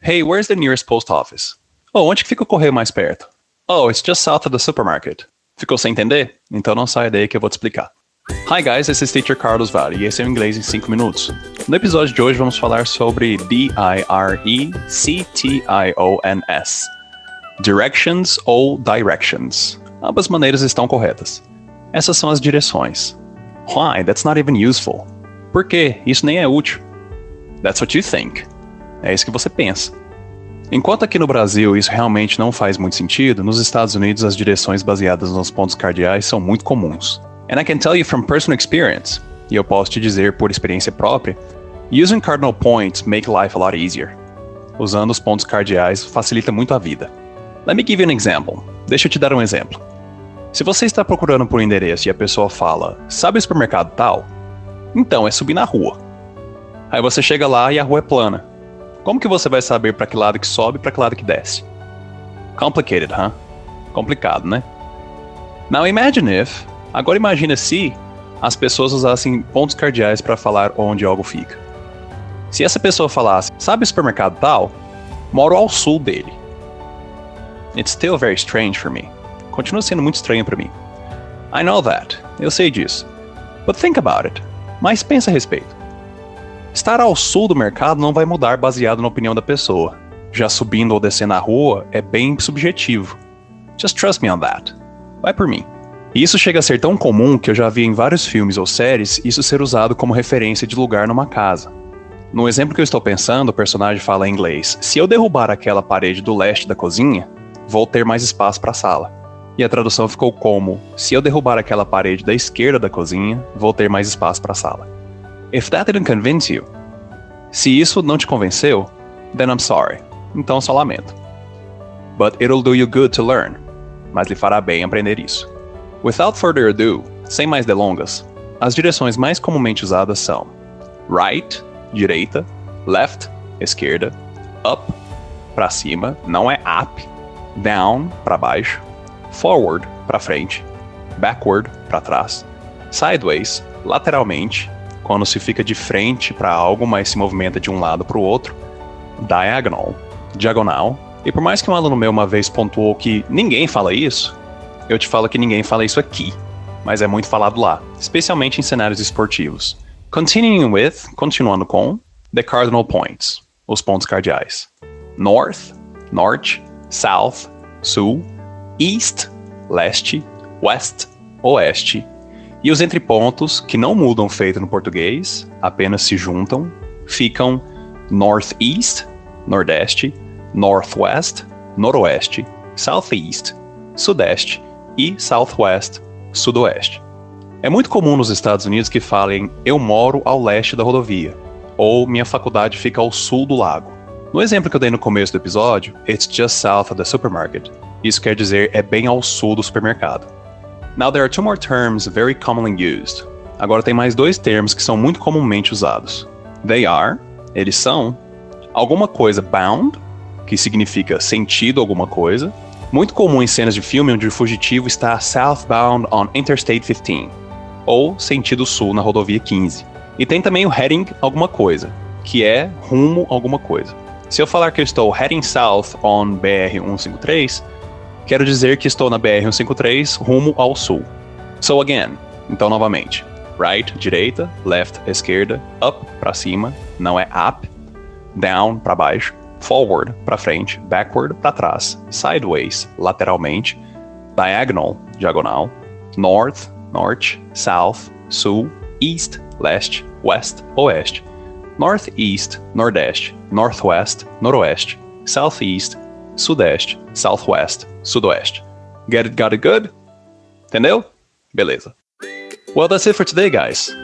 Hey, where's the nearest post office? Oh, onde que fica o correio mais perto? Oh, it's just south of the supermarket. Ficou sem entender? Então não saia daí que eu vou te explicar. Hi guys, this is Teacher Carlos Vale e esse é o Inglês em 5 minutos. No episódio de hoje vamos falar sobre D-I-R-E-C-T-I-O-N-S. Directions ou directions. Ambas maneiras estão corretas. Essas são as direções. Why? That's not even useful. Por quê? Isso nem é útil. That's what you think. É isso que você pensa. Enquanto aqui no Brasil isso realmente não faz muito sentido, nos Estados Unidos as direções baseadas nos pontos cardeais são muito comuns. And I can tell you from personal experience, e eu posso te dizer por experiência própria, using cardinal points make life a lot easier. Usando os pontos cardeais facilita muito a vida. Let me give you an example. Deixa eu te dar um exemplo. Se você está procurando por um endereço e a pessoa fala, sabe o supermercado tal? Então é subir na rua. Aí você chega lá e a rua é plana. Como que você vai saber para que lado que sobe e para que lado que desce? Complicated, huh? Complicado, né? Now imagine if, agora imagina se as pessoas usassem pontos cardeais para falar onde algo fica. Se essa pessoa falasse, sabe o supermercado tal? Moro ao sul dele. It's still very strange for me. Continua sendo muito estranho para mim. I know that. Eu sei disso. But think about it. Mas pensa a respeito. Estar ao sul do mercado não vai mudar baseado na opinião da pessoa. Já subindo ou descendo a rua é bem subjetivo. Just trust me on that. Vai por mim. E isso chega a ser tão comum que eu já vi em vários filmes ou séries isso ser usado como referência de lugar numa casa. No exemplo que eu estou pensando, o personagem fala em inglês: Se eu derrubar aquela parede do leste da cozinha, vou ter mais espaço para a sala. E a tradução ficou como: Se eu derrubar aquela parede da esquerda da cozinha, vou ter mais espaço para a sala. If that didn't convince you, se isso não te convenceu, then I'm sorry. Então só lamento. But it'll do you good to learn. Mas lhe fará bem aprender isso. Without further ado, sem mais delongas, as direções mais comumente usadas são right, direita, left, esquerda, up, para cima, não é up, down, para baixo, forward, para frente, backward, para trás, sideways, lateralmente, quando se fica de frente para algo, mas se movimenta de um lado para o outro. Diagonal, diagonal. E por mais que um aluno meu uma vez pontuou que ninguém fala isso, eu te falo que ninguém fala isso aqui, mas é muito falado lá, especialmente em cenários esportivos. Continuing with, continuando com, the cardinal points, os pontos cardeais. North, norte, south, sul, east, leste, west, oeste, e os entrepontos, que não mudam feito no português, apenas se juntam, ficam northeast, nordeste, northwest, noroeste, southeast, sudeste e southwest, sudoeste. É muito comum nos Estados Unidos que falem eu moro ao leste da rodovia ou minha faculdade fica ao sul do lago. No exemplo que eu dei no começo do episódio, it's just south of the supermarket. Isso quer dizer é bem ao sul do supermercado. Now there are two more terms very commonly used. Agora tem mais dois termos que são muito comumente usados. They are, eles são, alguma coisa bound, que significa sentido alguma coisa, muito comum em cenas de filme onde o fugitivo está southbound on Interstate 15, ou sentido sul na rodovia 15. E tem também o heading alguma coisa, que é rumo alguma coisa. Se eu falar que eu estou heading south on BR 153, Quero dizer que estou na BR-153 rumo ao sul. So again, então novamente. Right, direita, left, esquerda, up, para cima, não é up, down, para baixo, forward, para frente, backward, para trás, sideways, lateralmente, diagonal, diagonal, north, norte, south, sul, east, leste, west, oeste, northeast, nordeste, northwest, noroeste, southeast, sudeste, southwest, sudoeste. Get it, got it good? Entendeu? Beleza. Well, that's it for today, guys.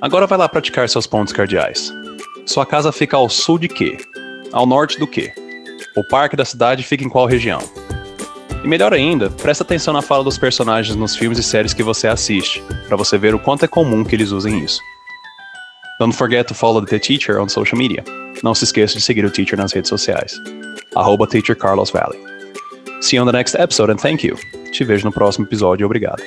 Agora vai lá praticar seus pontos cardeais. Sua casa fica ao sul de quê? Ao norte do quê? O parque da cidade fica em qual região? E melhor ainda, presta atenção na fala dos personagens nos filmes e séries que você assiste, para você ver o quanto é comum que eles usem isso. Don't forget to follow the teacher on social media. Não se esqueça de seguir o teacher nas redes sociais. Arroba teacher Carlos Valley. See you on the next episode and thank you. Te vejo no próximo episódio e obrigado.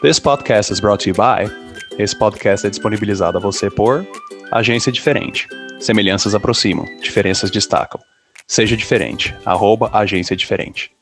This podcast is brought to you by. Esse podcast é disponibilizado a você por Agência Diferente. Semelhanças aproximam, diferenças destacam. Seja diferente. Arroba agência diferente.